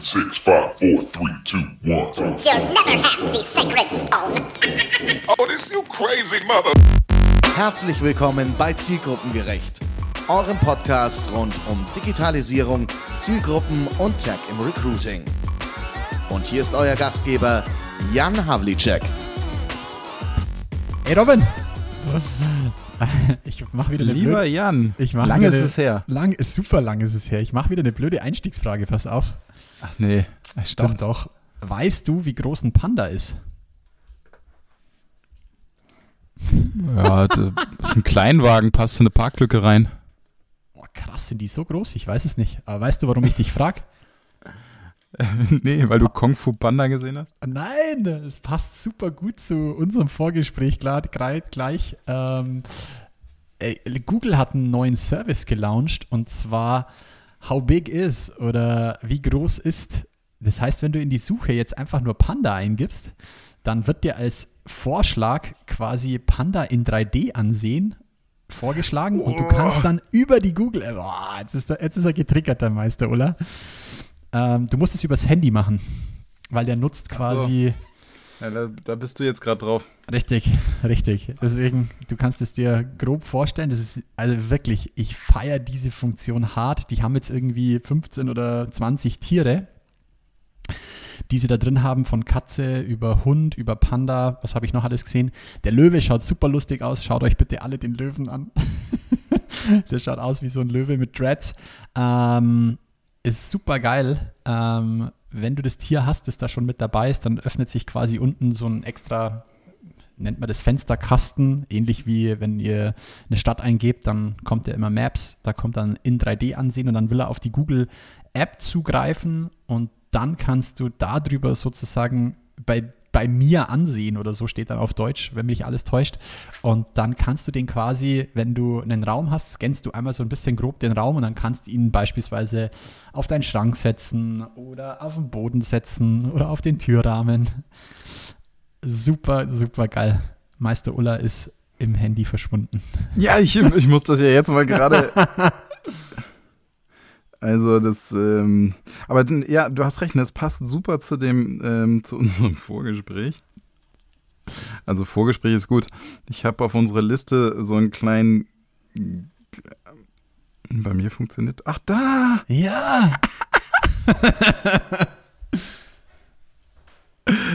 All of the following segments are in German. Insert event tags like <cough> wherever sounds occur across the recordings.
Seven, six, five, four, three, two, one. You'll never have the sacred stone. <laughs> Oh, this you crazy mother. Herzlich willkommen bei Zielgruppengerecht, eurem Podcast rund um Digitalisierung, Zielgruppen und Tech im Recruiting. Und hier ist euer Gastgeber Jan Havlicek. Ey Robin! Ich mach wieder eine Lieber blöde, Jan, ich mach lange wieder ist eine, es her. Lang ist super lang ist es her. Ich mache wieder eine blöde Einstiegsfrage, pass auf. Ach nee, Doch, stimmt. doch. Weißt du, wie groß ein Panda ist? Ja, ist ein Kleinwagen, passt in eine Parklücke rein. Boah, krass, sind die so groß? Ich weiß es nicht. Aber weißt du, warum ich dich frage? <laughs> nee, weil du Kung Fu Panda gesehen hast? Nein, es passt super gut zu unserem Vorgespräch klar, gleich. gleich. Ähm, ey, Google hat einen neuen Service gelauncht und zwar How big is oder wie groß ist. Das heißt, wenn du in die Suche jetzt einfach nur Panda eingibst, dann wird dir als Vorschlag quasi Panda in 3D ansehen vorgeschlagen und du kannst dann über die Google boah, jetzt, ist er, jetzt ist er getriggert, der Meister, oder? Ähm, du musst es übers Handy machen, weil der nutzt so. Ja, da, da bist du jetzt gerade drauf. Richtig, <laughs> richtig. Deswegen, du kannst es dir grob vorstellen. Das ist also wirklich, ich feiere diese Funktion hart. Die haben jetzt irgendwie 15 oder 20 Tiere, die sie da drin haben, von Katze über Hund, über Panda. Was habe ich noch alles gesehen? Der Löwe schaut super lustig aus. Schaut euch bitte alle den Löwen an. <laughs> Der schaut aus wie so ein Löwe mit Dreads. Ähm, ist super geil. Ähm, wenn du das Tier hast, das da schon mit dabei ist, dann öffnet sich quasi unten so ein extra, nennt man das Fensterkasten, ähnlich wie wenn ihr eine Stadt eingebt, dann kommt ja immer Maps, da kommt dann in 3D ansehen und dann will er auf die Google App zugreifen und dann kannst du darüber sozusagen bei bei mir ansehen oder so steht dann auf Deutsch, wenn mich alles täuscht. Und dann kannst du den quasi, wenn du einen Raum hast, scannst du einmal so ein bisschen grob den Raum und dann kannst du ihn beispielsweise auf deinen Schrank setzen oder auf den Boden setzen oder auf den Türrahmen. Super, super geil. Meister Ulla ist im Handy verschwunden. Ja, ich, ich muss das ja jetzt mal gerade. <laughs> Also das, ähm, aber ja, du hast recht, das passt super zu dem, ähm, zu <laughs> unserem Vorgespräch. Also Vorgespräch ist gut. Ich habe auf unserer Liste so einen kleinen, bei mir funktioniert, ach da, Ja, <laughs>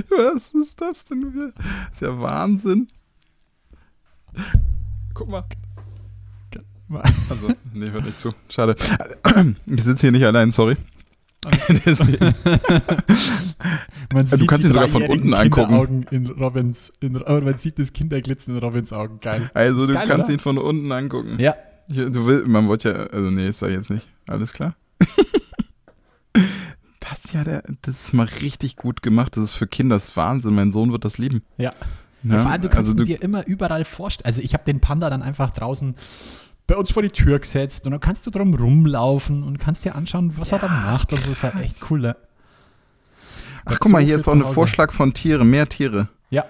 was ist das denn? für- ist ja Wahnsinn. Guck mal. <laughs> Also, nee, hört nicht zu. Schade. <clears throat> Ich sitze hier nicht allein, sorry. <laughs> <laughs> Du kannst ihn sogar von unten angucken. In Robins, in, man sieht das Kinderglitzen in Robins Augen. Geil. Also, du geil, kannst oder? ihn von unten angucken. Ja, Hier, du will, man wollte ja, also nee, ist da jetzt nicht. Alles klar. Das ist ja der, das ist mal richtig gut gemacht. Das ist für Kinder das Wahnsinn. Mein Sohn wird das lieben. ja. Ne? Vor allem, du kannst also ihn dir immer überall vorstellen. Also ich habe den Panda dann einfach draußen bei uns vor die Tür gesetzt und dann kannst du drum rumlaufen und kannst dir anschauen, was er da macht. Das ist halt echt cool. ne? Ach, guck mal, hier ist auch ein. Vorschlag von Tiere, mehr Tiere. Ja.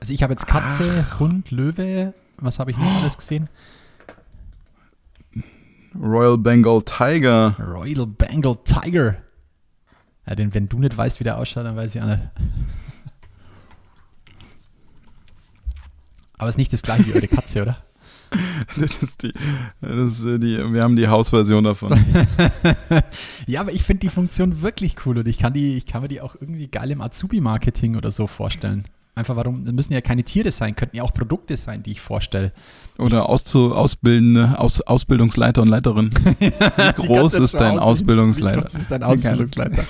Also ich habe jetzt Katze, Hund, Löwe. Was habe ich noch alles gesehen? Royal Bengal Tiger. Royal Bengal Tiger. Ja, den, wenn du nicht weißt, wie der ausschaut, dann weiß ich auch nicht. Aber ist nicht das gleiche wie eure Katze, oder? <laughs> Das ist die, das ist äh, die, wir haben die Hausversion davon. <laughs> Ja, aber ich finde die Funktion wirklich cool und ich kann, die, ich kann mir die auch irgendwie geil im Azubi-Marketing oder so vorstellen. Einfach warum, das müssen ja keine Tiere sein, könnten ja auch Produkte sein, die ich vorstelle. Oder auszu, Ausbildende, Aus, Ausbildungsleiter und Leiterin. <laughs> Wie groß ist dein Ausbildungsleiter? Wie groß ist dein Ausbildungsleiter?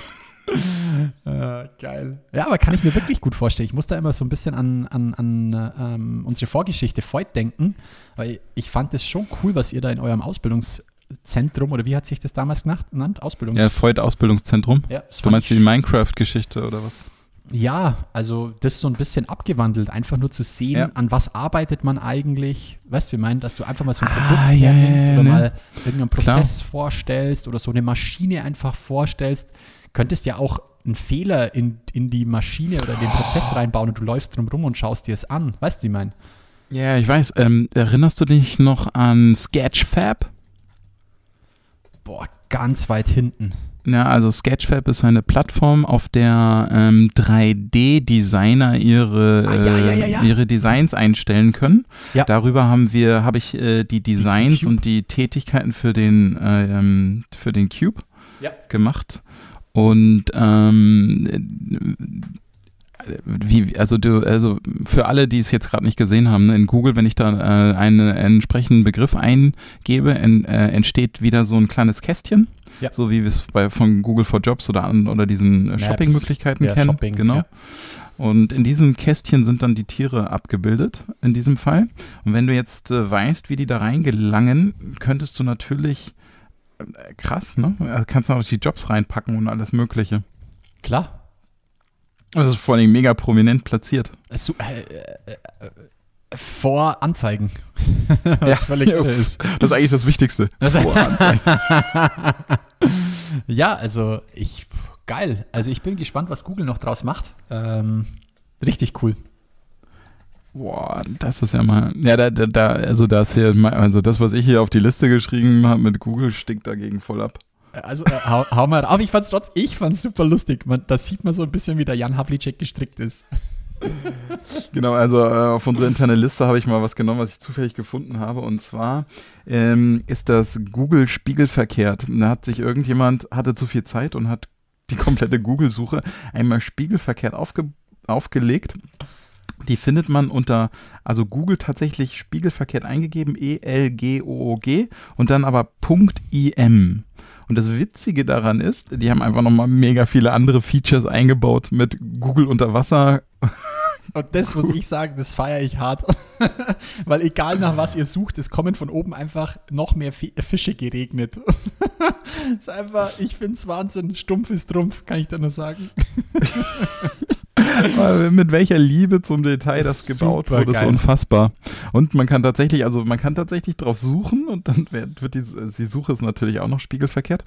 Äh, <laughs> geil. Ja, aber kann ich mir wirklich gut vorstellen. Ich muss da immer so ein bisschen an, an, an äh, ähm, unsere Vorgeschichte Voigt denken, weil ich fand das schon cool, was ihr da in eurem Ausbildungszentrum, oder wie hat sich das damals genannt? genannt? Ausbildungs Ja, Voigt Ausbildungszentrum. Ja, das Du meinst die Minecraft-Geschichte oder was? Ja, also das so ein bisschen abgewandelt, einfach nur zu sehen, Ja. an was arbeitet man eigentlich. Weißt du, wir meinen, dass du einfach mal so ein Ah, Produkt ja, hernimmst ja, oder ne? mal irgendeinen Klar. Prozess vorstellst oder so eine Maschine einfach vorstellst. Könntest ja auch einen Fehler in, in die Maschine oder in den Prozess reinbauen und du läufst drum rum und schaust dir es an. Weißt du, wie ich meine? Ja, ich weiß. Ähm, erinnerst du dich noch an Sketchfab? Boah, ganz weit hinten. Ja, also Sketchfab ist eine Plattform, auf der ähm, 3D-Designer ihre, Ah, ja, ja, ja. Äh, ihre Designs einstellen können. Ja. Darüber haben wir, habe ich äh, die Designs Cube. und die Tätigkeiten für den, äh, ähm, für den Cube gemacht. Und ähm, wie, also du, also für alle, die es jetzt gerade nicht gesehen haben, ne, in Google, wenn ich da äh, einen entsprechenden Begriff eingebe, en, äh, entsteht wieder so ein kleines Kästchen. Ja. So wie wir es bei von Google for Jobs oder an, oder diesen äh. Shopping-Möglichkeiten kennen. Shopping, genau. ja. Und in diesem Kästchen sind dann die Tiere abgebildet, in diesem Fall. Und wenn du jetzt äh, weißt, wie die da reingelangen, könntest du natürlich, äh, krass, ne? Also kannst du auch die Jobs reinpacken und alles Mögliche. Klar. Das ist vor allem mega prominent platziert. So, äh, äh, äh, vor Anzeigen. <laughs> Was völlig ja, ist. Das ist eigentlich das Wichtigste. Das- <laughs> Voranzeigen. <laughs> Ja, also ich, geil. Also ich bin gespannt, was Google noch draus macht. Ähm, richtig cool. Boah, das ist ja mal. Ja, da, da, da also das hier, also das, was ich hier auf die Liste geschrieben habe mit Google, stinkt dagegen voll ab. Also äh, hau, hau mal, aber ich fand's trotzdem, ich fand's super lustig. Man, da sieht man so ein bisschen, wie der Jan Havlicek gestrickt ist. Genau, also äh, auf unsere interne Liste habe ich mal was genommen, was ich zufällig gefunden habe. Und zwar ähm, ist das Google spiegelverkehrt. Da hat sich irgendjemand, hatte zu viel Zeit und hat die komplette Google-Suche einmal spiegelverkehrt aufge, aufgelegt. Die findet man unter, also Google tatsächlich spiegelverkehrt eingegeben, E-L-G-O-O-G und dann aber .im. Und das Witzige daran ist, die haben einfach nochmal mega viele andere Features eingebaut mit Google unter Wasser, Und das muss ich sagen, das feiere ich hart. <laughs> Weil egal nach was ihr sucht, es kommen von oben einfach noch mehr Fi- Fische geregnet. <laughs> ist einfach, ich finde es Wahnsinn. Stumpf ist Trumpf, kann ich da nur sagen. <laughs> Mit welcher Liebe zum Detail das Super gebaut wurde, ist geil. unfassbar. Und man kann tatsächlich, also man kann tatsächlich drauf suchen und dann wird die, die Suche ist natürlich auch noch spiegelverkehrt.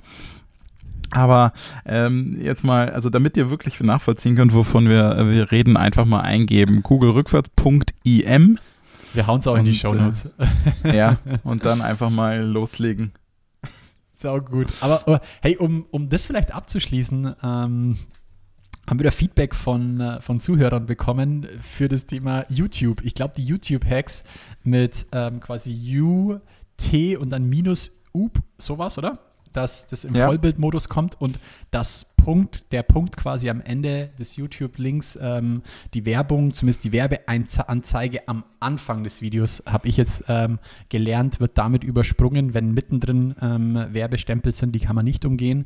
Aber ähm, jetzt mal, also damit ihr wirklich nachvollziehen könnt, wovon wir, wir reden, einfach mal eingeben. Google rückwärts.im. Wir hauen es auch in die Und, Shownotes. <laughs> Ja, <laughs> und dann einfach mal loslegen. Sau gut. Aber, aber hey, um, um das vielleicht abzuschließen, ähm, haben wir da Feedback von, äh, von Zuhörern bekommen für das Thema YouTube. Ich glaube, die YouTube-Hacks mit ähm, quasi U, T und dann minus UP, sowas, oder? Dass das im Ja. Vollbildmodus kommt und das Punkt, der Punkt quasi am Ende des YouTube-Links, ähm, die Werbung, zumindest die Werbeanzeige am Anfang des Videos, habe ich jetzt ähm, gelernt, wird damit übersprungen, wenn mittendrin ähm, Werbestempel sind, die kann man nicht umgehen.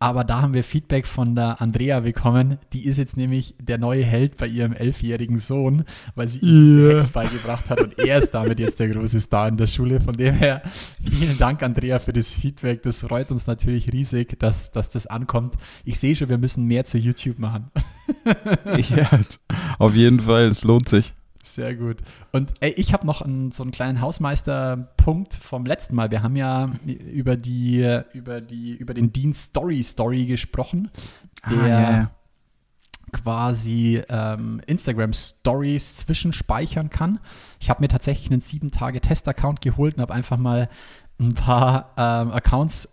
Aber da haben wir Feedback von der Andrea bekommen. Die ist jetzt nämlich der neue Held bei ihrem elfjährigen Sohn, weil sie ihm diese. Hacks beigebracht hat und er ist damit jetzt der große Star in der Schule. Von dem her, vielen Dank, Andrea, für das Feedback. Das freut uns natürlich riesig, dass, dass das ankommt. Ich sehe schon, wir müssen mehr zu YouTube machen. ja, auf jeden Fall, es lohnt sich. Sehr gut. Und ey, ich habe noch einen, so einen kleinen Hausmeisterpunkt vom letzten Mal. Wir haben ja über die über die über den Dienst Story Story gesprochen, der Ah, ja. quasi ähm, Instagram Stories zwischenspeichern kann. Ich habe mir tatsächlich einen sieben Tage Test-Account geholt und habe einfach mal ein paar ähm, Accounts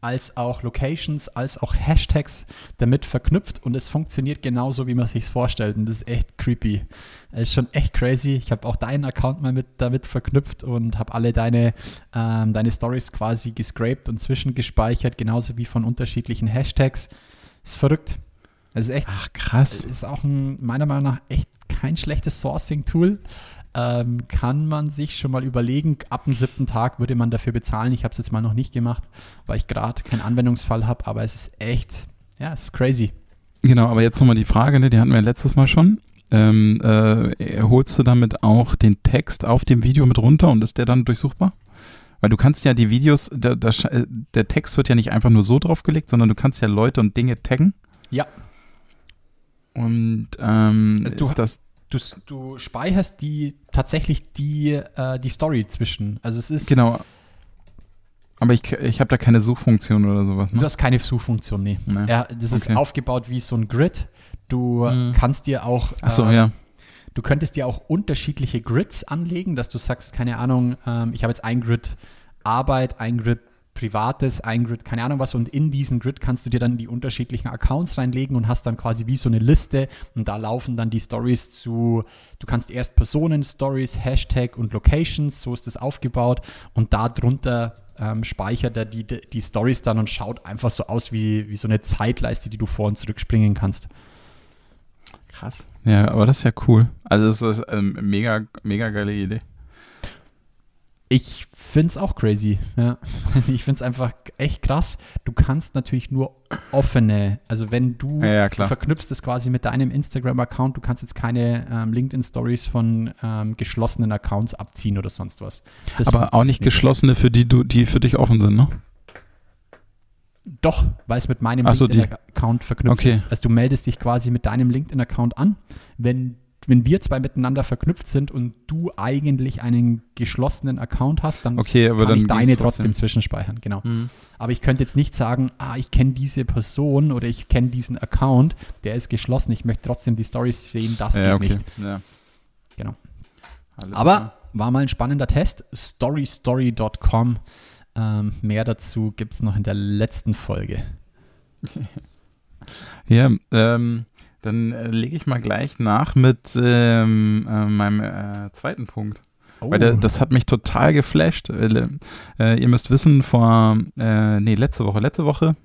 als auch Locations, als auch Hashtags damit verknüpft und es funktioniert genauso, wie man sich vorstellt. Und das ist echt creepy. Es ist schon echt crazy. Ich habe auch deinen Account mal mit damit verknüpft und habe alle deine, ähm, deine Stories quasi gescraped und zwischengespeichert, genauso wie von unterschiedlichen Hashtags. Ist verrückt. Es ist echt Ach, krass. ist auch ein, meiner Meinung nach echt kein schlechtes Sourcing-Tool. Ähm, kann man sich schon mal überlegen, ab dem siebten Tag würde man dafür bezahlen. Ich habe es jetzt mal noch nicht gemacht, weil ich gerade keinen Anwendungsfall habe, aber es ist echt, ja, es ist crazy. Genau, aber jetzt nochmal die Frage, ne, die hatten wir letztes Mal schon. Ähm, äh, holst du damit auch den Text auf dem Video mit runter und ist der dann durchsuchbar? Weil du kannst ja die Videos, der, der, äh, der Text wird ja nicht einfach nur so draufgelegt, sondern du kannst ja Leute und Dinge taggen. Ja, Und ähm, Also du- ist das, du, du speicherst die tatsächlich die, äh, die Story zwischen. Also es ist, genau. Aber ich, ich habe da keine Suchfunktion oder sowas. du Ne? hast keine Suchfunktion, nee. Nee. Ja, das ist Okay. aufgebaut wie so ein Grid. Du Mhm. kannst dir auch äh, ja. Du könntest dir auch unterschiedliche Grids anlegen, dass du sagst, keine Ahnung, ähm, ich habe jetzt ein Grid Arbeit, ein Grid privates, ein Grid, keine Ahnung was. Und in diesen Grid kannst du dir dann die unterschiedlichen Accounts reinlegen und hast dann quasi wie so eine Liste. Und da laufen dann die Stories zu, du kannst erst Personen, Stories, Hashtag und Locations, so ist das aufgebaut. Und darunter ähm, speichert er die, die Stories dann und schaut einfach so aus wie, wie so eine Zeitleiste, die du vor und zurück springen kannst. Krass. Ja, aber das ist ja cool. Also das ist eine mega, mega geile Idee. Ich finde es auch crazy. Ja. Also ich finde es einfach echt krass. Du kannst natürlich nur offene, also wenn du, Ja, du verknüpfst es quasi mit deinem Instagram-Account, du kannst jetzt keine ähm, LinkedIn-Stories von ähm, geschlossenen Accounts abziehen oder sonst was. Das aber auch nicht funktioniert geschlossene, für die du, die für dich offen sind, ne? Doch, weil es mit meinem so, LinkedIn-Account verknüpft Okay. ist. Also du meldest dich quasi mit deinem LinkedIn-Account an. Wenn, wenn wir zwei miteinander verknüpft sind und du eigentlich einen geschlossenen Account hast, dann Okay, kann dann ich deine trotzdem zwischenspeichern. Genau. Aber ich könnte jetzt nicht sagen, ah, ich kenne diese Person oder ich kenne diesen Account, der ist geschlossen. Ich möchte trotzdem die Stories sehen, das ja, geht okay. nicht. Ja. Genau. Alles Aber klar. war mal ein spannender Test. Storystory.com. Ähm, mehr dazu gibt es noch in der letzten Folge. <laughs> Ja, ähm, dann äh, lege ich mal gleich nach mit ähm, äh, meinem äh, zweiten Punkt. Oh, Weil der, das hat mich total geflasht. Äh, ihr müsst wissen, vor, äh, nee, letzte Woche, letzte Woche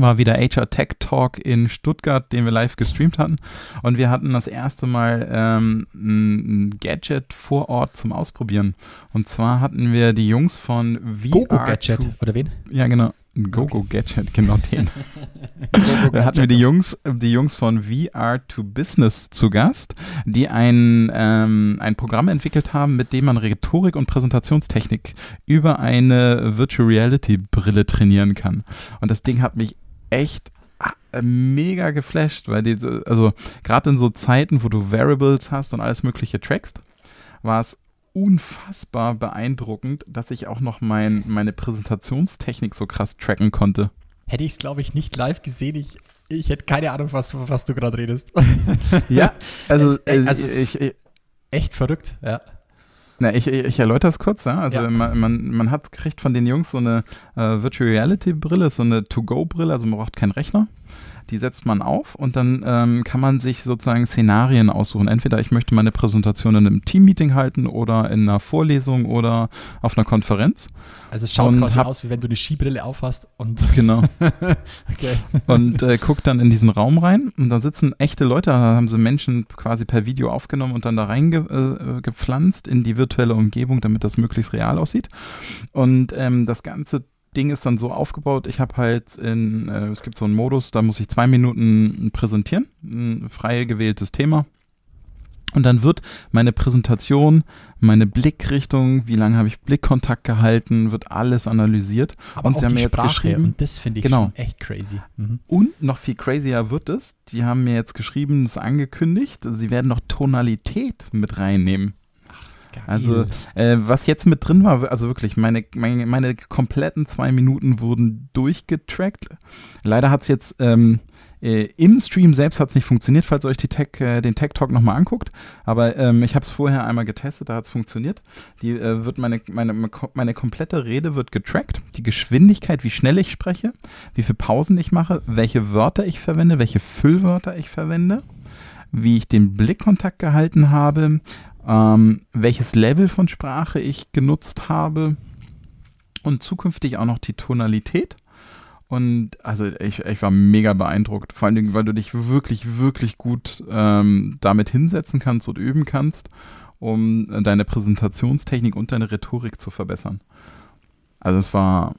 war wieder HR Tech Talk in Stuttgart, den wir live gestreamt hatten. Und wir hatten das erste Mal ähm, ein ein Gadget vor Ort zum Ausprobieren. Und zwar hatten wir die Jungs von VR. Gogo Gadget. Oder wen? Ja, genau. Ein Gogo Gadget, genau den. <laughs> <laughs> Da hatten wir die Jungs, die Jungs von VR to Business zu Gast, die ein, ähm, ein Programm entwickelt haben, mit dem man Rhetorik und Präsentationstechnik über eine Virtual Reality Brille trainieren kann. Und das Ding hat mich echt ah, mega geflasht, weil die, so- also gerade in so Zeiten, wo du Variables hast und alles mögliche trackst, war es unfassbar beeindruckend, dass ich auch noch mein, meine Präsentationstechnik so krass tracken konnte. Hätte ich es, glaube ich, nicht live gesehen. Ich, ich hätte keine Ahnung, was, was du gerade redest. <laughs> Ja, also, Es- also ich, ich, Echt verrückt, ja. na, ich, ich erläutere es kurz. Ja? Also Ja. Man, man, man hat kriegt von den Jungs so eine äh, Virtual Reality Brille, so eine To-Go-Brille, also man braucht keinen Rechner. Die setzt man auf und dann ähm, kann man sich sozusagen Szenarien aussuchen. Entweder ich möchte meine Präsentation in einem Team-Meeting halten oder in einer Vorlesung oder auf einer Konferenz. Also es schaut quasi hab- aus, wie wenn du eine Skibrille aufhast und <laughs> <laughs> Genau. okay. und äh, guckt dann in diesen Raum rein und da sitzen echte Leute, da haben sie Menschen quasi per Video aufgenommen und dann da reingepflanzt äh, gepflanzt in die virtuelle Umgebung, damit das möglichst real aussieht. Und ähm, das ganze Ding ist dann so aufgebaut, ich habe halt in, äh, es gibt so einen Modus, da muss ich zwei Minuten präsentieren, ein frei gewähltes Thema. Und dann wird meine Präsentation, meine Blickrichtung, wie lange habe ich Blickkontakt gehalten, wird alles analysiert. Aber und sie haben mir jetzt Sprache geschrieben, und das finde ich Genau. schon echt crazy. Mhm. und noch viel crazier wird es, die haben mir jetzt geschrieben, das ist angekündigt, sie werden noch Tonalität mit reinnehmen. Geil. Also, äh, was jetzt mit drin war, also wirklich, meine, meine, meine kompletten zwei Minuten wurden durchgetrackt. Leider hat es jetzt ähm, äh, im Stream selbst hat's nicht funktioniert, falls ihr euch die Tech, äh, den Tech Talk nochmal anguckt. Aber ähm, ich habe es vorher einmal getestet, da hat es funktioniert. Die äh, wird meine, meine, meine komplette Rede wird getrackt. Die Geschwindigkeit, wie schnell ich spreche, wie viele Pausen ich mache, welche Wörter ich verwende, welche Füllwörter ich verwende, wie ich den Blickkontakt gehalten habe, ähm, welches Level von Sprache ich genutzt habe und zukünftig auch noch die Tonalität. Und also ich, ich war mega beeindruckt, vor allen Dingen, weil du dich wirklich, wirklich gut ähm, damit hinsetzen kannst und üben kannst, um deine Präsentationstechnik und deine Rhetorik zu verbessern. Also es war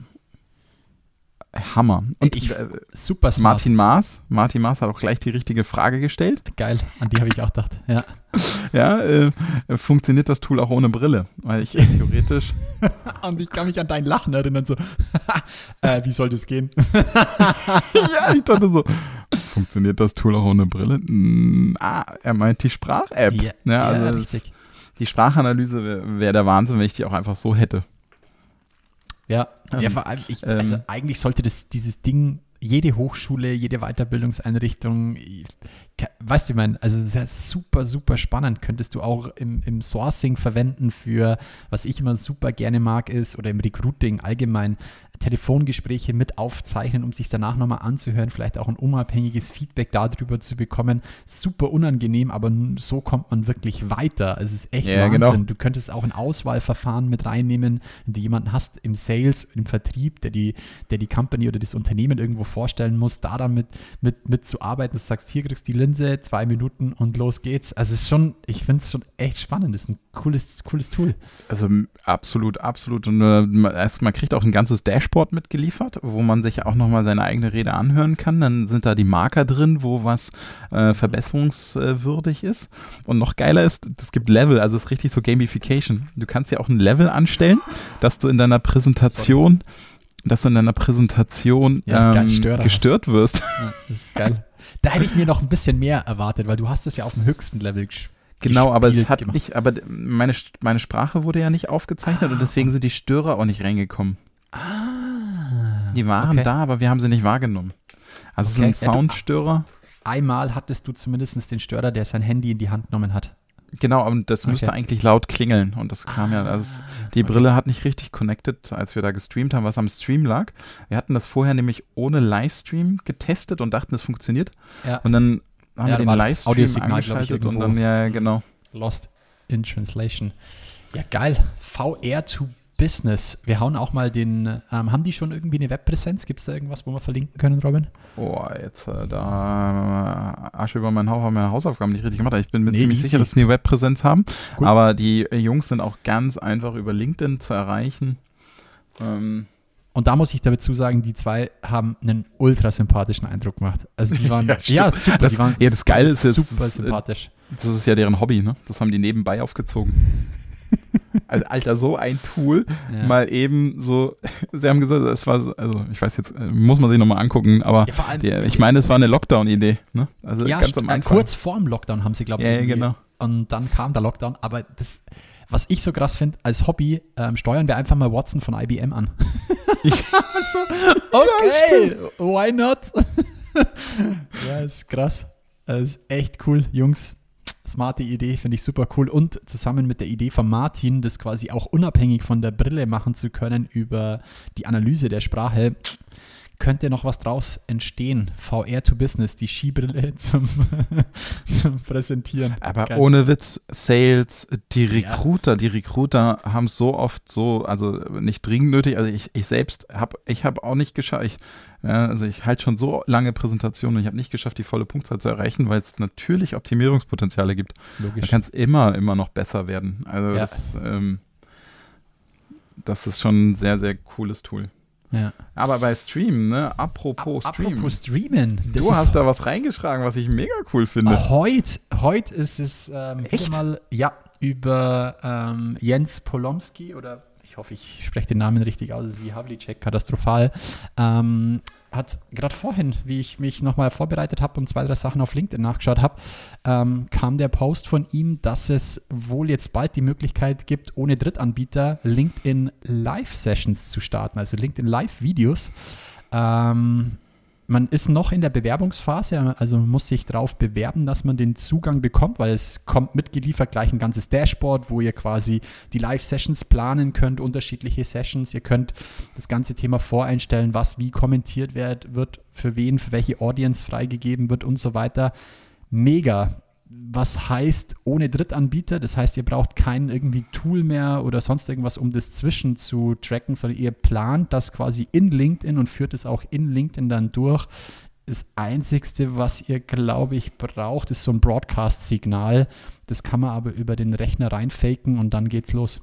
Hammer. Und Ich- äh, Super smart. Martin Maas, Martin Maas hat auch gleich die richtige Frage gestellt. Geil, an die habe ich auch gedacht. Ja. Ja, äh, funktioniert das Tool auch ohne Brille? Weil ich äh, theoretisch <laughs> Und ich kann mich an dein Lachen erinnern, so, <laughs> äh, wie soll das gehen? <laughs> ja, ich dachte so, funktioniert das Tool auch ohne Brille? Mm, ah, er meint die Sprach-App. Ja, Ja, ja, also das, richtig. die Sprachanalyse wäre wär der Wahnsinn, wenn ich die auch einfach so hätte. Ja, ja Ähm, vor allem, ich, ähm, also eigentlich sollte das, dieses Ding jede Hochschule, jede Weiterbildungseinrichtung, weißt du, ich meine, also es ist ja super, super spannend. Könntest du auch im, im Sourcing verwenden für, was ich immer super gerne mag, ist, oder im Recruiting allgemein, Telefongespräche mit aufzeichnen, um sich danach nochmal anzuhören, vielleicht auch ein unabhängiges Feedback darüber zu bekommen. Super unangenehm, aber so kommt man wirklich weiter. Es ist echt Ja, Wahnsinn. genau. Du könntest auch ein Auswahlverfahren mit reinnehmen, wenn du jemanden hast im Sales, im Vertrieb, der die, der die Company oder das Unternehmen irgendwo vorstellen muss, da dann mit, mit, mit zu arbeiten, dass du sagst, hier kriegst du die Linse, zwei Minuten und los geht's. Also es ist schon, ich finde es schon echt spannend. Das ist ein cooles, cooles Tool. Also absolut, absolut. Und äh, man, kriegt auch ein ganzes Dashboard mitgeliefert, wo man sich auch nochmal seine eigene Rede anhören kann. Dann sind da die Marker drin, wo was äh, verbesserungswürdig ist. Und noch geiler ist, es gibt Level, also es ist richtig so Gamification. Du kannst ja auch ein Level anstellen, dass du in deiner Präsentation, dass du in deiner Präsentation Ja, ähm, gestört wirst. Ja, das ist geil. Da hätte ich mir noch ein bisschen mehr erwartet, weil du hast es ja auf dem höchsten Level gespielt. Genau, aber es hat gemacht. nicht, aber meine, meine Sprache wurde ja nicht aufgezeichnet und deswegen sind die Störer auch nicht reingekommen. Ah, Die waren okay. da, aber wir haben sie nicht wahrgenommen. Also Okay. es ist Ja, ein Soundstörer. Einmal hattest du zumindest den Störer, der sein Handy in die Hand genommen hat. Genau, und das müsste Okay. Ah, eigentlich laut klingeln. Und das kam ja, also es- die Brille hat nicht richtig connected, als wir da gestreamt haben, was am Stream lag. Wir hatten das vorher nämlich ohne Livestream getestet und dachten, es funktioniert. Ja. Und dann haben Ja, wir den Livestream Audiosignal, glaub ich, und dann, ja, genau. Lost in Translation. Ja, geil. VR to Business. Wir hauen auch mal den. Ähm, haben die schon irgendwie eine Webpräsenz? Gibt es da irgendwas, wo wir verlinken können, Robin? Boah, jetzt äh, da äh, Asche über meinen Hauch haben meine Hausaufgaben nicht richtig gemacht. Ich bin mir Nee, ziemlich easy. sicher, dass die eine Webpräsenz haben. Cool. Aber die äh, Jungs sind auch ganz einfach über LinkedIn zu erreichen. Ähm, Und da muss ich dazu sagen, die zwei haben einen ultra sympathischen Eindruck gemacht. Also die waren <laughs> Ja, ja, super. Das- die waren ja, das Geile ist super das äh, sympathisch. das ist ja deren Hobby, ne? Das haben die nebenbei aufgezogen. <laughs> Also, Alter, so ein Tool. Ja. Mal eben so, <laughs> sie haben gesagt, es war, so- also ich weiß jetzt, äh, muss man sich nochmal angucken, aber Ja, allem- die, ich meine, es war eine Lockdown-Idee, ne? Also ja, ganz am äh, Anfang. kurz vorm Lockdown haben sie, glaube ich. Ja, genau. Und dann kam der Lockdown. Aber das, was ich so krass finde, als Hobby ähm, steuern wir einfach mal Watson von IBM an. <laughs> so, okay, why not? <laughs> ja, ist krass. Das ist echt cool, Jungs. Smarte Idee, finde ich super cool. Und zusammen mit der Idee von Martin, das quasi auch unabhängig von der Brille machen zu können über die Analyse der Sprache, könnte noch was draus entstehen. VR to Business, die Skibrille <laughs> zum, zum Präsentieren. Aber Geil. ohne Witz, Sales, die Recruiter, die Recruiter haben es so oft so, also nicht dringend nötig. Also ich, ich selbst habe, ich habe auch nicht geschafft. Ich, ja, also ich halte schon so lange Präsentationen und ich habe nicht geschafft, die volle Punktzahl zu erreichen, weil es natürlich Optimierungspotenziale gibt. Da Logisch. kann es immer, immer noch besser werden. Also Ja. das, ähm, das ist schon ein sehr, sehr cooles Tool. Ja. Aber bei Stream, ne? Apropos Stream. Apropos Streamen. das du hast da was reingeschlagen, was ich mega cool finde. Heute, heute ist es ähm, Echt? mal ja, über ähm, Jens Polomski oder ich hoffe, ich spreche den Namen richtig aus, es ist wie Havlicek, katastrophal. Ähm, hat gerade vorhin, wie ich mich nochmal vorbereitet habe und zwei, drei Sachen auf LinkedIn nachgeschaut habe, ähm, kam der Post von ihm, dass es wohl jetzt bald die Möglichkeit gibt, ohne Drittanbieter LinkedIn Live-Sessions zu starten, also LinkedIn Live-Videos. Ähm, man ist noch in der Bewerbungsphase, also man muss sich darauf bewerben, dass man den Zugang bekommt, weil es kommt mitgeliefert gleich ein ganzes Dashboard, wo ihr quasi die Live-Sessions planen könnt, unterschiedliche Sessions. Ihr könnt das ganze Thema voreinstellen, was wie kommentiert wird, wird für wen, für welche Audience freigegeben wird und so weiter. Mega. Was heißt ohne Drittanbieter? Das heißt, ihr braucht kein irgendwie Tool mehr oder sonst irgendwas, um das zwischen zu tracken, sondern ihr plant das quasi in LinkedIn und führt es auch in LinkedIn dann durch. Das Einzigste, was ihr, glaube ich, braucht, ist so ein Broadcast-Signal. Das kann man aber über den Rechner reinfaken und dann geht's los.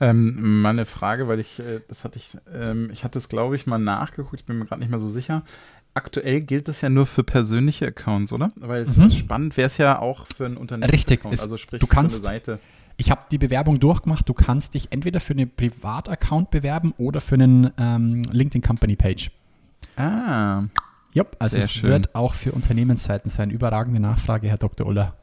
Ähm, meine Frage, weil ich, äh, das hatte ich, ähm, ich hatte es, glaube ich, mal nachgeguckt, ich bin mir gerade nicht mehr so sicher. Aktuell gilt es ja nur für persönliche Accounts, oder? Weil Mhm. ist spannend wäre es ja auch für ein Unternehmen. Richtig, es- also sprich du kannst- Seite. Ich habe die Bewerbung durchgemacht. Du kannst dich entweder für einen Privataccount bewerben oder für einen ähm, LinkedIn Company Page. Ah, Jupp, also Sehr es schön. wird auch für Unternehmensseiten sein. Überragende Nachfrage, Herr Dr. Uller.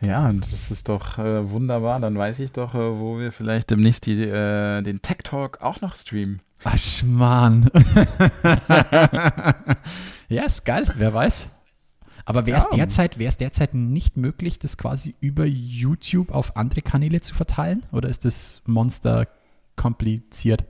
Ja, das ist doch äh, wunderbar. Dann weiß ich doch, äh, wo wir vielleicht demnächst die, äh, den Tech Talk auch noch streamen. Ach, Schmarrn. <laughs> ja, ist geil, wer weiß. Aber wäre es Ja. derzeit, wär's derzeit nicht möglich, das quasi über YouTube auf andere Kanäle zu verteilen? Oder ist das Monster kompliziert?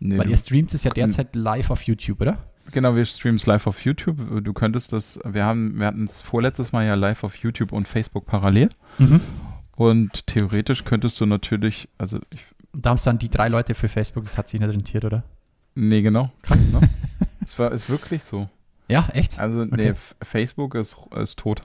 Nee, Weil ihr streamt es ja derzeit live auf YouTube, oder? Genau, wir streamen es live auf YouTube. Du könntest das, wir haben, wir hatten es vorletztes Mal ja live auf YouTube und Facebook parallel. Mhm. Und theoretisch könntest du natürlich, also ich, da haben es dann die drei Leute für Facebook, das hat sich nicht rentiert, oder? nee, genau, krass, ne? <laughs> es war, ist wirklich so. Ja, echt? Also, nee, Okay. Facebook ist, ist tot.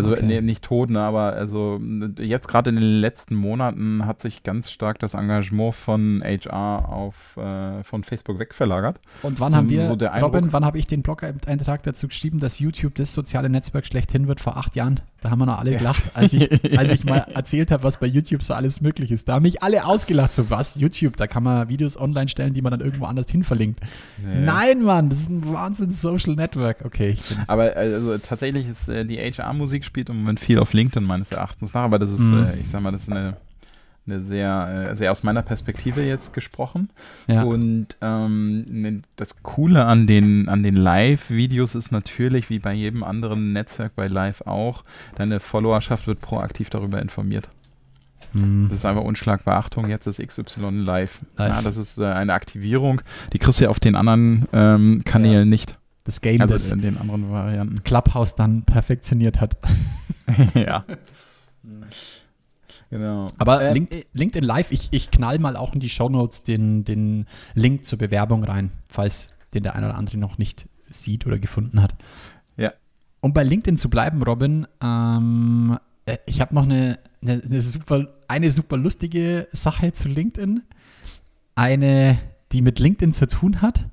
Also, Okay. nee, nicht tot, ne, aber also jetzt gerade in den letzten Monaten hat sich ganz stark das Engagement von HR auf äh, von Facebook wegverlagert. Und wann So- haben wir, so Eindruck- Robin, wann habe ich den Blog-Eintrag dazu geschrieben, dass YouTube das soziale Netzwerk schlechthin wird vor acht Jahren? Da haben wir noch alle gelacht, als ich, <laughs> als ich mal erzählt habe, was bei YouTube so alles möglich ist. Da haben mich alle ausgelacht, so was, YouTube, da kann man Videos online stellen, die man dann irgendwo anders hin verlinkt. Nein, Mann, das ist ein Wahnsinn-Social Network. Okay, ich bin, Aber also tatsächlich ist äh, die HR-Musik spielt im Moment viel auf LinkedIn meines Erachtens nach, aber das ist, Mhm. äh, ich sag mal, das ist eine, eine sehr, äh, sehr aus meiner Perspektive jetzt gesprochen. ja. Und ähm, ne, das Coole an den, an den Live-Videos ist natürlich, wie bei jedem anderen Netzwerk bei Live auch, deine Followerschaft wird proaktiv darüber informiert. Hm. Das ist einfach unschlagbar. Achtung, jetzt ist XY live. Live. Ja, das ist äh, eine Aktivierung, die kriegst du ja auf den anderen ähm, Kanälen nicht. Das Game, Also das in den anderen Varianten. Clubhouse dann perfektioniert hat. <laughs> ja. Genau. Aber Äh, Link, LinkedIn Live, ich, ich knall mal auch in die Shownotes den, den Link zur Bewerbung rein, falls den der eine oder andere noch nicht sieht oder gefunden hat. Ja. Um bei LinkedIn zu bleiben, Robin, ähm, äh, ich habe noch eine, eine, eine, super, eine super lustige Sache zu LinkedIn. Eine, die mit LinkedIn zu tun hat.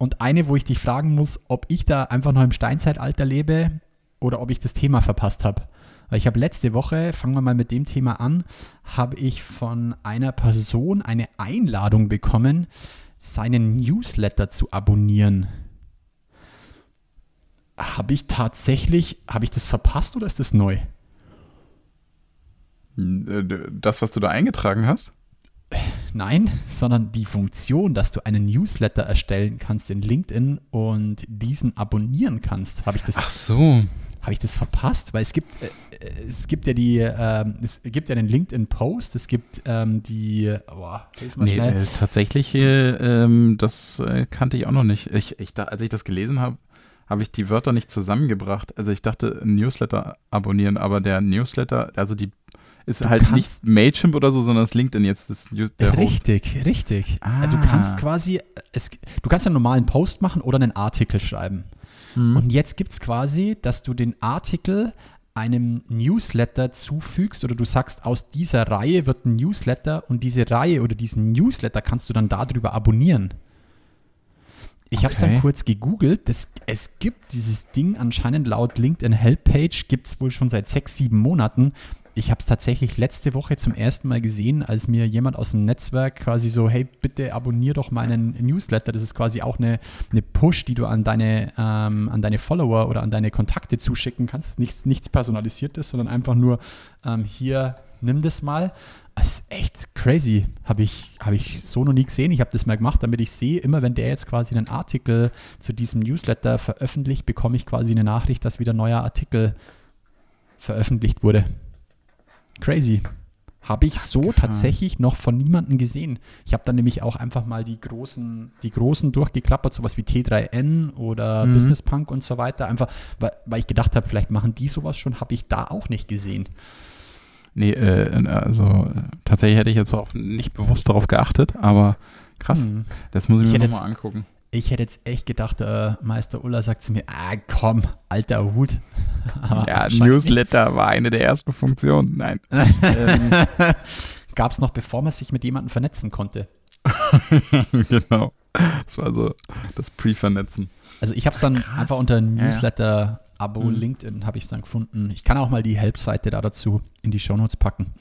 Und eine, wo ich dich fragen muss, ob ich da einfach noch im Steinzeitalter lebe oder ob ich das Thema verpasst habe. Weil ich habe letzte Woche, fangen wir mal mit dem Thema an, habe ich von einer Person eine Einladung bekommen, seinen Newsletter zu abonnieren. Habe ich tatsächlich, habe ich das verpasst oder ist das neu? äh, das, was du da eingetragen hast? Nein, sondern die Funktion, dass du einen Newsletter erstellen kannst in LinkedIn und diesen abonnieren kannst. Habe ich das Ach so. Habe ich das verpasst? Weil es gibt, äh, äh, es gibt ja die, ähm, es gibt ja den LinkedIn-Post, es gibt ähm, die, boah, hilf mal Nee, schnell. äh, tatsächlich, äh, ähm, das äh, kannte ich auch noch nicht. Ich, ich, als ich das gelesen habe, habe ich die Wörter nicht zusammengebracht. Also ich dachte, Newsletter abonnieren, aber der Newsletter, also die ist Du halt nicht Mailchimp oder so, sondern das LinkedIn jetzt das der Host. richtig, richtig. Ah. Du kannst quasi, äh, es, du kannst einen normalen Post machen oder einen Artikel schreiben. Mhm. Und jetzt gibt es quasi, dass du den Artikel einem Newsletter zufügst oder du sagst, aus dieser Reihe wird ein Newsletter und diese Reihe oder diesen Newsletter kannst du dann darüber abonnieren. Ich habe es Okay. dann kurz gegoogelt. Das, es gibt dieses Ding anscheinend laut LinkedIn Helppage, gibt es wohl schon seit sechs, sieben Monaten. Ich habe es tatsächlich letzte Woche zum ersten Mal gesehen, als mir jemand aus dem Netzwerk quasi so, hey, bitte abonnier doch meinen Newsletter. Das ist quasi auch eine, eine Push, die du an deine, ähm, an deine Follower oder an deine Kontakte zuschicken kannst. Nichts, nichts Personalisiertes, sondern einfach nur ähm, hier, nimm das mal. Das ist echt crazy. Habe ich, hab ich so noch nie gesehen. Ich habe das mal gemacht, damit ich sehe, immer wenn der jetzt quasi einen Artikel zu diesem Newsletter veröffentlicht, bekomme ich quasi eine Nachricht, dass wieder ein neuer Artikel veröffentlicht wurde. Crazy. Habe ich so tatsächlich noch von niemandem gesehen. Ich habe dann nämlich auch einfach mal die großen, die großen durchgeklappert, sowas wie T3N oder Mhm. Business Punk und so weiter. Einfach, weil, weil ich gedacht habe, vielleicht machen die sowas schon, habe ich da auch nicht gesehen. Nee, äh, also äh, tatsächlich hätte ich jetzt auch nicht bewusst darauf geachtet, aber krass. Hm. Das muss ich, Ich mir nochmal angucken. Ich hätte jetzt echt gedacht, äh, Meister Ulla sagt zu mir, ah komm, alter Hut. <laughs> Ja, Newsletter war eine der ersten Funktionen. Nein. <laughs> ähm. Gab es noch, bevor man sich mit jemandem vernetzen konnte. <laughs> genau. Das war so das Pre-Vernetzen. Also ich habe es dann einfach unter ja. Newsletter-Abo Mhm. LinkedIn habe ich es dann gefunden. Ich kann auch mal die Help-Seite da dazu in die Shownotes packen.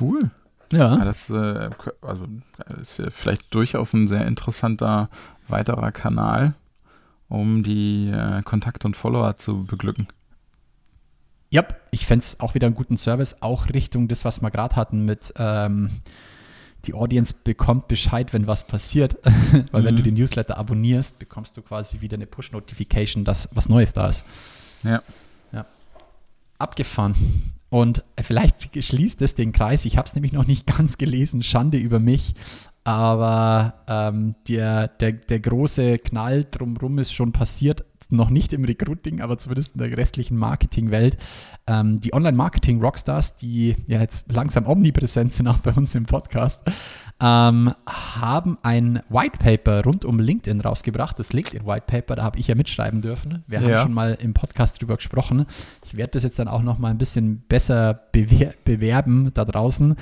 Cool. Ja, Ja. das äh, also, äh, ist ja vielleicht durchaus ein sehr interessanter weiterer Kanal, um die äh, Kontakte und Follower zu beglücken. Ja, ich fände es auch wieder einen guten Service, auch Richtung das, was wir gerade hatten mit ähm, die Audience bekommt Bescheid, wenn was passiert. <laughs> Weil wenn du den Newsletter abonnierst, bekommst du quasi wieder eine Push-Notification, dass was Neues da ist. Ja. Ja. Abgefahren. Und vielleicht schließt es den Kreis. Ich habe es nämlich noch nicht <laughs> ganz gelesen. Schande über mich. Aber ähm, der, der, der große Knall drumherum ist schon passiert. Noch nicht im Recruiting, aber zumindest in der restlichen Marketingwelt. Ähm, die Online-Marketing-Rockstars, die ja jetzt langsam omnipräsent sind, auch bei uns im Podcast, ähm, haben ein White Paper rund um LinkedIn rausgebracht. Das LinkedIn White Paper, da habe ich ja mitschreiben dürfen. Wir Ja. haben schon mal im Podcast drüber gesprochen. Ich werde das jetzt dann auch noch mal ein bisschen besser bewer bewerben da draußen.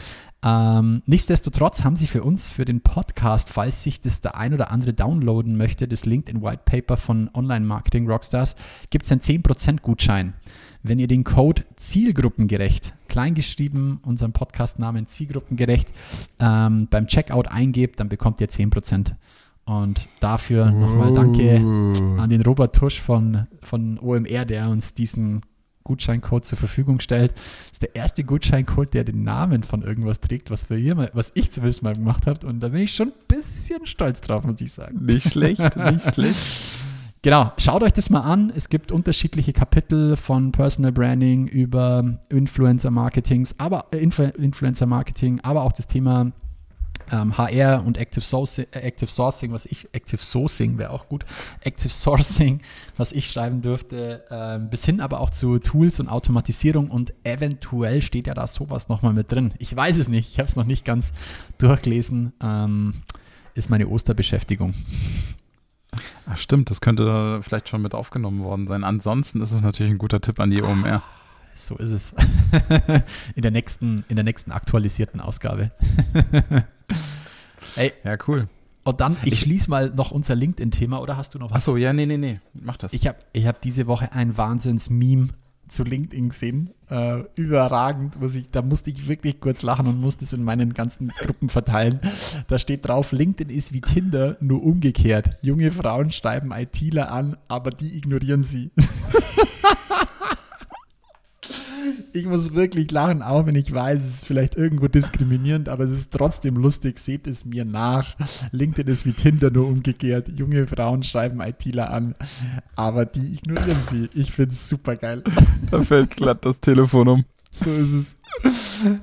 Ähm, nichtsdestotrotz haben sie für uns, für den Podcast, falls sich das der ein oder andere downloaden möchte, das LinkedIn White Paper von Online Marketing Rockstars, gibt es einen 10% Gutschein. Wenn ihr den Code Zielgruppengerecht, kleingeschrieben, unseren Podcastnamen Zielgruppengerecht, ähm, beim Checkout eingebt, dann bekommt ihr 10%. Und dafür nochmal danke an den Robert Tusch von, von OMR, der uns diesen Gutscheincode zur Verfügung stellt. Das ist der erste Gutscheincode, der den Namen von irgendwas trägt, was wir hier mal, was ich zumindest mal gemacht habe. Und da bin ich schon ein bisschen stolz drauf, muss ich sagen. Nicht schlecht, nicht <laughs> schlecht. Genau, schaut euch das mal an. Es gibt unterschiedliche Kapitel von Personal Branding über Influencer Marketings, aber äh, Influ Influencer Marketing, aber auch das Thema ähm, HR und Active Sourcing, äh, Active Sourcing, was ich Active Sourcing wäre auch gut, Active Sourcing, was ich schreiben dürfte, ähm, bis hin aber auch zu Tools und Automatisierung und eventuell steht ja da sowas nochmal mit drin. Ich weiß es nicht, ich habe es noch nicht ganz durchgelesen. Ähm, ist meine Osterbeschäftigung. Ach stimmt, das könnte da vielleicht schon mit aufgenommen worden sein. Ansonsten ist es natürlich ein guter Tipp an die OMR. So ist es. <laughs> in, der nächsten, in der nächsten aktualisierten Ausgabe. <laughs> Ey, Ja, cool. und dann, ich, Ich- schließe mal noch unser LinkedIn-Thema, oder hast du noch was? Achso, ja, nee, nee, nee. Mach das. Ich habe ich hab diese Woche ein Wahnsinns-Meme zu LinkedIn gesehen. Äh, überragend, muss ich, da musste ich wirklich kurz lachen und musste es in meinen ganzen Gruppen verteilen. Da steht drauf, LinkedIn ist wie Tinder, nur umgekehrt. Junge Frauen schreiben ITler an, aber die ignorieren sie. <laughs> Ich muss wirklich lachen, auch wenn ich weiß, es ist vielleicht irgendwo diskriminierend, aber es ist trotzdem lustig. Seht es mir nach. LinkedIn ist wie Tinder nur umgekehrt. Junge Frauen schreiben ITler an, aber die ignorieren sie. Ich finde es super geil. Da fällt glatt das Telefon um. So ist es.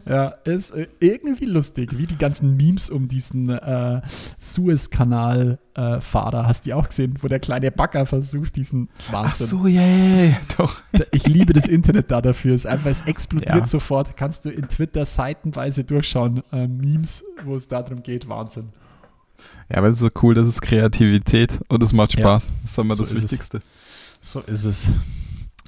Ja, ist äh, irgendwie lustig, wie die ganzen Memes um diesen äh, Suez-Kanal-Fahrer. Hast du die auch gesehen, wo der kleine Bagger versucht, diesen Ach Wahnsinn. so, ja, ja, ja, doch. Ich liebe das Internet da dafür. Es einfach, es explodiert Ja. sofort. Kannst du in Twitter seitenweise durchschauen. Äh, Memes, wo es darum geht. Wahnsinn. Ja, aber es ist so cool, das ist Kreativität und es macht Ja. Spaß. Das ist immer So das ist es. Wichtigste. So ist es.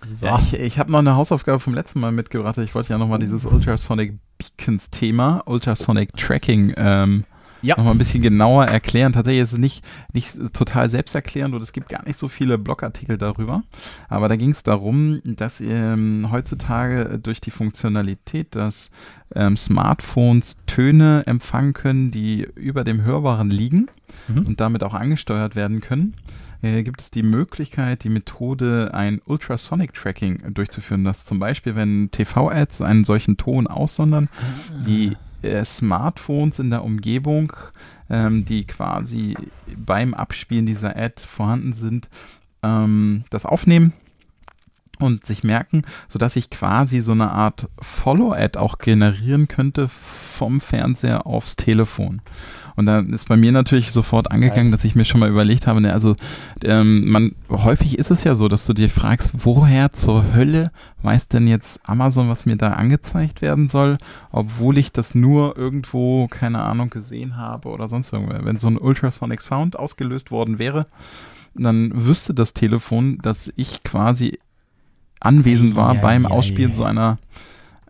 So. Ja, ich ich habe noch eine Hausaufgabe vom letzten Mal mitgebracht. Ich wollte ja nochmal dieses Ultrasonic Beacons Thema, Ultrasonic Tracking, ähm, Ja. nochmal ein bisschen genauer erklären. Tatsächlich ist es nicht, nicht total selbsterklärend und es gibt gar nicht so viele Blogartikel darüber. Aber da ging es darum, dass ähm, heutzutage durch die Funktionalität, dass ähm, Smartphones Töne empfangen können, die über dem Hörbaren liegen Mhm. und damit auch angesteuert werden können, äh, gibt es die Möglichkeit, die Methode, ein Ultrasonic Tracking durchzuführen. Dass zum Beispiel, wenn TV-Ads einen solchen Ton aussondern, die äh, Smartphones in der Umgebung, ähm, die quasi beim Abspielen dieser Ad vorhanden sind, ähm, das aufnehmen und sich merken, sodass ich quasi so eine Art Follow-Ad auch generieren könnte vom Fernseher aufs Telefon. Und da ist bei mir natürlich sofort angegangen, dass ich mir schon mal überlegt habe, ne, also ähm, man häufig ist es ja so, dass du dir fragst, woher zur Hölle weiß denn jetzt Amazon, was mir da angezeigt werden soll, obwohl ich das nur irgendwo, keine Ahnung, gesehen habe oder sonst irgendwo. Wenn so ein Ultrasonic Sound ausgelöst worden wäre, dann wüsste das Telefon, dass ich quasi anwesend war Ja, beim ja, Ausspielen ja. so einer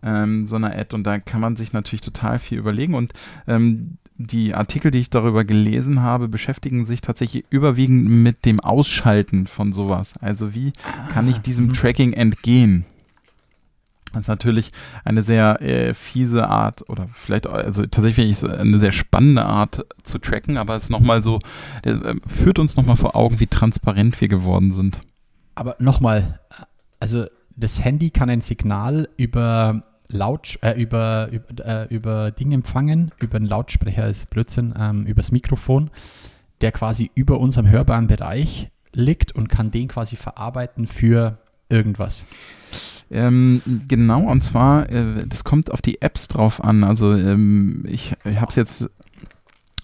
ähm, so einer Ad und da kann man sich natürlich total viel überlegen und ähm, die Artikel, die ich darüber gelesen habe, beschäftigen sich tatsächlich überwiegend mit dem Ausschalten von sowas. Also wie kann ich diesem mhm. Tracking entgehen? Das ist natürlich eine sehr äh, fiese Art oder vielleicht, also tatsächlich eine sehr spannende Art zu tracken, aber es ist nochmal so, äh, führt uns nochmal vor Augen, wie transparent wir geworden sind. Aber nochmal, also das Handy kann ein Signal über Laut, äh, über, über, äh, über Ding empfangen, über einen Lautsprecher ist Blödsinn, ähm, übers Mikrofon, der quasi über unserem hörbaren Bereich liegt und kann den quasi verarbeiten für irgendwas. Ähm, genau, und zwar, äh, das kommt auf die Apps drauf an. Also ähm, ich, ich habe es jetzt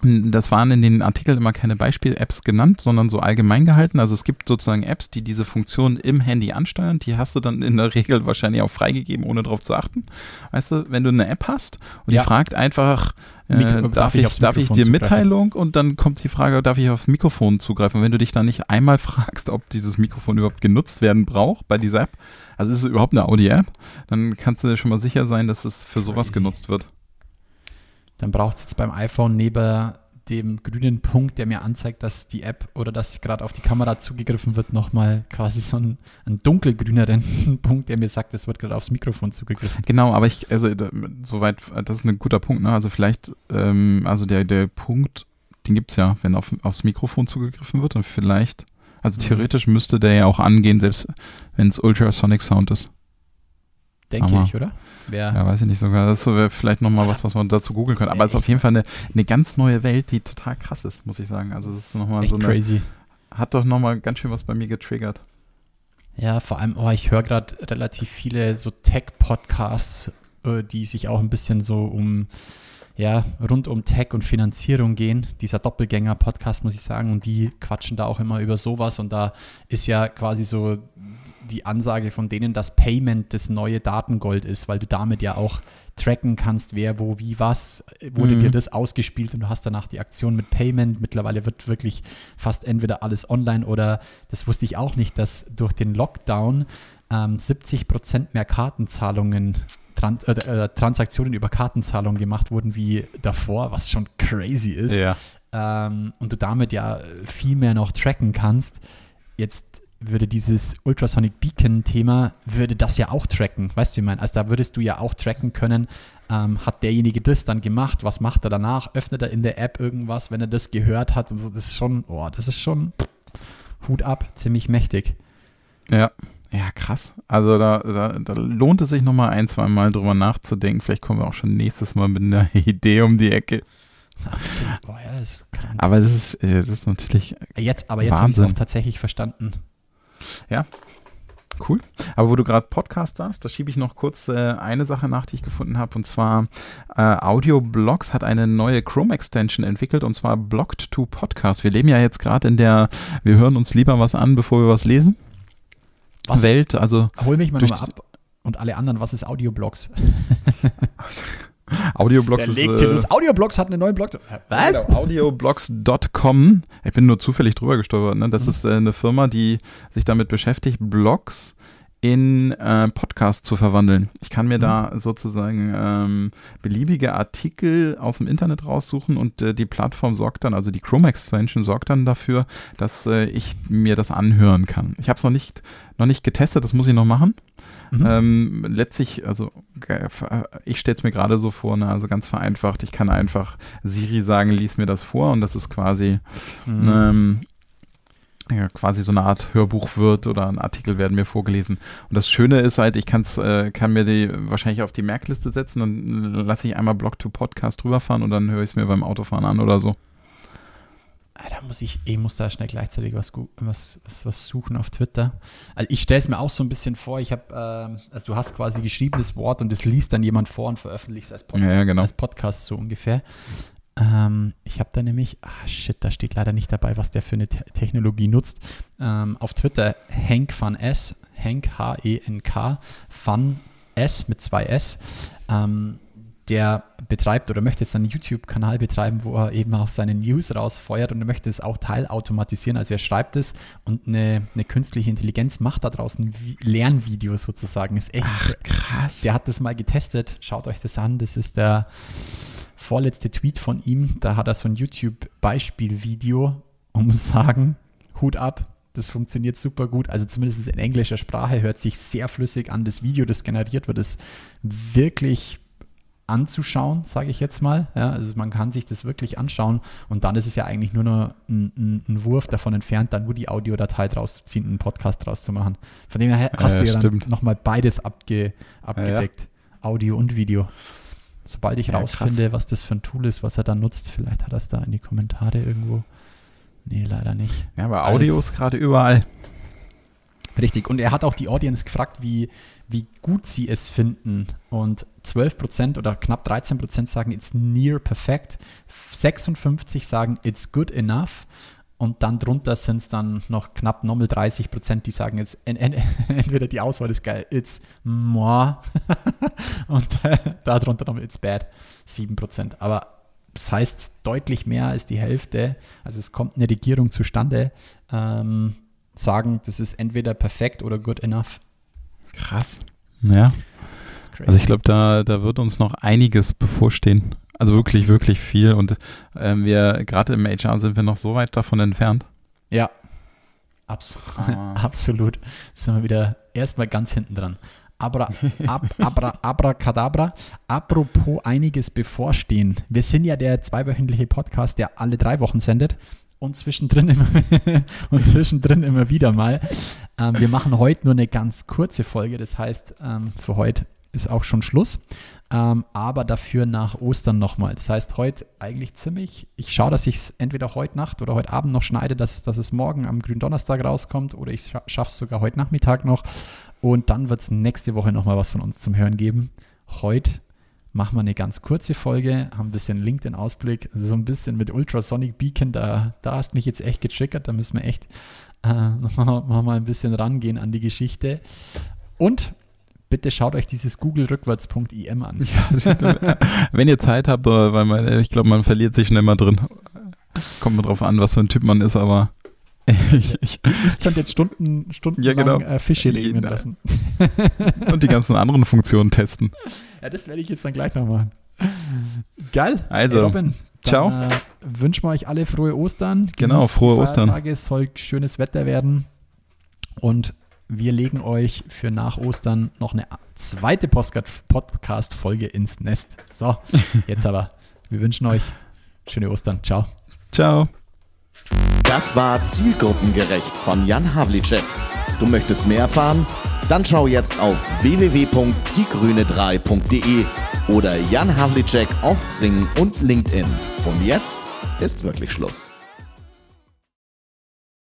das waren in den Artikeln immer keine Beispiel-Apps genannt, sondern so allgemein gehalten. Also es gibt sozusagen Apps, die diese Funktion im Handy ansteuern. Die hast du dann in der Regel wahrscheinlich auch freigegeben, ohne darauf zu achten. Weißt du, wenn du eine App hast und ja. die fragt einfach, äh, darf, darf, ich, darf ich dir zugreifen? Mitteilung und dann kommt die Frage, darf ich aufs Mikrofon zugreifen? Und wenn du dich dann nicht einmal <laughs> fragst, ob dieses Mikrofon überhaupt genutzt werden braucht bei dieser App, also ist es überhaupt eine Audi-App, dann kannst du dir schon mal sicher sein, dass es für sowas Crazy. genutzt wird. Dann braucht es jetzt beim iPhone neben dem grünen Punkt, der mir anzeigt, dass die App oder dass gerade auf die Kamera zugegriffen wird, nochmal quasi so einen, einen dunkelgrüneren <laughs> Punkt, der mir sagt, es wird gerade aufs Mikrofon zugegriffen. Genau, aber ich, also soweit, das ist ein guter Punkt, ne? Also vielleicht, ähm, also der, der Punkt, den gibt es ja, wenn auf, aufs Mikrofon zugegriffen wird und vielleicht, also mhm. theoretisch müsste der ja auch angehen, selbst wenn es Ultrasonic Sound ist. Denke Aber, ich, oder? Wer ja, weiß ich nicht sogar. Das wäre vielleicht nochmal was, was man dazu googeln könnte. Aber es ist auf jeden Fall eine, eine ganz neue Welt, die total krass ist, muss ich sagen. Also es ist nochmal so eine, crazy. Hat doch nochmal ganz schön was bei mir getriggert. Ja, vor allem, oh, ich höre gerade relativ viele so Tech-Podcasts, äh, die sich auch ein bisschen so um ja, rund um Tech und Finanzierung gehen. Dieser Doppelgänger-Podcast, muss ich sagen, und die quatschen da auch immer über sowas. Und da ist ja quasi so die Ansage von denen, dass Payment das neue Datengold ist, weil du damit ja auch tracken kannst, wer, wo, wie, was, wurde mhm. dir das ausgespielt und du hast danach die Aktion mit Payment. Mittlerweile wird wirklich fast entweder alles online oder, das wusste ich auch nicht, dass durch den Lockdown ähm, 70 Prozent mehr Kartenzahlungen Trans äh, äh, Transaktionen über Kartenzahlungen gemacht wurden wie davor, was schon crazy ist. Ja. Ähm, und du damit ja viel mehr noch tracken kannst. Jetzt würde dieses Ultrasonic Beacon-Thema, würde das ja auch tracken. Weißt du, wie ich meine? Also da würdest du ja auch tracken können, ähm, hat derjenige das dann gemacht, was macht er danach, öffnet er in der App irgendwas, wenn er das gehört hat. Also das ist schon, oh, das ist schon Hut ab, ziemlich mächtig. Ja, ja, krass. Also da, da, da lohnt es sich nochmal ein, zwei Mal drüber nachzudenken. Vielleicht kommen wir auch schon nächstes Mal mit einer <laughs> Idee um die Ecke. Absolut. Boah, ja, das aber das ist, äh, das ist natürlich. Jetzt, aber jetzt habe ich es auch tatsächlich verstanden. Ja, Cool. Aber wo du gerade Podcast hast, da schiebe ich noch kurz äh, eine Sache nach, die ich gefunden habe. Und zwar äh, Audioblogs hat eine neue Chrome-Extension entwickelt und zwar Blocked to Podcast. Wir leben ja jetzt gerade in der, wir hören uns lieber was an, bevor wir was lesen. Was? Welt. Also hol mich mal nochmal ab. Und alle anderen, was ist Audioblogs? <laughs> <laughs> Audioblogs ist. Legt äh, Audioblogs hat eine neue Blog. Was? Genau, Audioblogs.com. Ich bin nur zufällig drüber gestolpert. Ne? Das mhm. ist äh, eine Firma, die sich damit beschäftigt, Blogs in äh, Podcasts zu verwandeln. Ich kann mir mhm. da sozusagen ähm, beliebige Artikel aus dem Internet raussuchen und äh, die Plattform sorgt dann, also die Chrome Extension sorgt dann dafür, dass äh, ich mir das anhören kann. Ich habe es noch nicht, noch nicht getestet, das muss ich noch machen. Mhm. Ähm, letztlich, also ich stelle es mir gerade so vor, ne, also ganz vereinfacht, ich kann einfach Siri sagen, lies mir das vor und das ist quasi mhm. ähm, ja, quasi so eine Art Hörbuch wird oder ein Artikel werden mir vorgelesen. Und das Schöne ist halt, ich kann's, äh, kann mir die wahrscheinlich auf die Merkliste setzen, dann lasse ich einmal Blog to Podcast rüberfahren und dann höre ich es mir beim Autofahren an oder so. Da muss ich, ich muss da schnell gleichzeitig was, was, was, was suchen auf Twitter. Also ich stelle es mir auch so ein bisschen vor, ich habe, äh, also du hast quasi geschriebenes Wort und das liest dann jemand vor und veröffentlicht es als, Pod ja, genau. als Podcast so ungefähr. Ähm, ich habe da nämlich, ah shit, da steht leider nicht dabei, was der für eine Te Technologie nutzt. Ähm, auf Twitter Hank Van S, Hank H-E-N-K, Van S mit zwei S. Ähm, der betreibt oder möchte jetzt einen YouTube-Kanal betreiben, wo er eben auch seine News rausfeuert und er möchte es auch teilautomatisieren. Also er schreibt es und eine, eine künstliche Intelligenz macht da draußen Lernvideos sozusagen. Ist echt Ach, krass. Der hat das mal getestet. Schaut euch das an. Das ist der vorletzte Tweet von ihm, da hat er so ein YouTube-Beispielvideo, um zu sagen, Hut ab, das funktioniert super gut. Also zumindest in englischer Sprache hört sich sehr flüssig an. Das Video, das generiert wird, ist wirklich anzuschauen, sage ich jetzt mal. Ja, also man kann sich das wirklich anschauen und dann ist es ja eigentlich nur noch ein, ein, ein Wurf davon entfernt, dann nur die Audiodatei draus zu ziehen, einen Podcast draus zu machen. Von dem her hast Ja, du ja stimmt. dann nochmal beides abge, abgedeckt. Audio und Video. Sobald ich Ja, rausfinde, was das für ein Tool ist, was er dann nutzt, vielleicht hat er es da in die Kommentare irgendwo. Nee, leider nicht. Ja, aber Audio ist gerade überall. Richtig. Und er hat auch die Audience gefragt, wie, wie gut sie es finden. Und 12% oder knapp 13% sagen, it's near perfect. 56 sagen, it's good enough. Und dann drunter sind es dann noch knapp nochmal 30 Prozent, die sagen jetzt en, en, <laughs> entweder die Auswahl ist geil, it's moi <laughs> und äh, darunter nochmal it's bad, 7 Prozent. Aber das heißt deutlich mehr als die Hälfte, also es kommt eine Regierung zustande, ähm, sagen, das ist entweder perfekt oder good enough. Krass. Ja. Also ich glaube, da, da wird uns noch einiges bevorstehen. Also wirklich, wirklich viel. Und ähm, wir, gerade im HR sind wir noch so weit davon entfernt. Ja, Abs Ah. <laughs> absolut. Sind wir wieder erstmal ganz hinten dran. Abra, <laughs> ab, abra, abracadabra. Apropos einiges bevorstehen. Wir sind ja der zweiwöchentliche Podcast, der alle drei Wochen sendet und zwischendrin immer, <laughs> und zwischendrin immer wieder mal. Ähm, wir machen heute nur eine ganz kurze Folge. Das heißt, ähm, für heute ist auch schon Schluss. Ähm, aber dafür nach Ostern nochmal. Das heißt, heute eigentlich ziemlich, ich schaue, dass ich es entweder heute Nacht oder heute Abend noch schneide, dass, dass es morgen am Gründonnerstag rauskommt oder ich scha schaffe es sogar heute Nachmittag noch. Und dann wird es nächste Woche nochmal was von uns zum Hören geben. Heute machen wir eine ganz kurze Folge, haben ein bisschen LinkedIn-Ausblick, so ein bisschen mit Ultrasonic Beacon, da, da hast mich jetzt echt getriggert, da müssen wir echt äh, <laughs> noch mal, mal ein bisschen rangehen an die Geschichte. Und bitte schaut euch dieses google-rückwärts.im an. Wenn ihr Zeit habt, weil man, ich glaube, man verliert sich schnell mal drin. Kommt mal drauf an, was für ein Typ man ist, aber <laughs> ich, ich, Ich könnte jetzt Stunden, stundenlang Ja, genau. äh, Fische legen Ja. lassen. <laughs> und die ganzen anderen Funktionen testen. Ja, das werde ich jetzt dann gleich noch machen. Geil. Also, Ey, Robin, ciao. Äh, wünschen wir euch alle frohe Ostern. Genau, Genießt die frohe Ostern. Es soll schönes Wetter werden. Und wir legen euch für nach Ostern noch eine zweite Podcast-Folge ins Nest. So, jetzt aber. Wir wünschen euch schöne Ostern. Ciao. Ciao. Das war Zielgruppengerecht von Jan Havlicek. Du möchtest mehr erfahren? Dann schau jetzt auf www.diegrüne3.de oder Jan Havlicek auf Xing und LinkedIn. Und jetzt ist wirklich Schluss.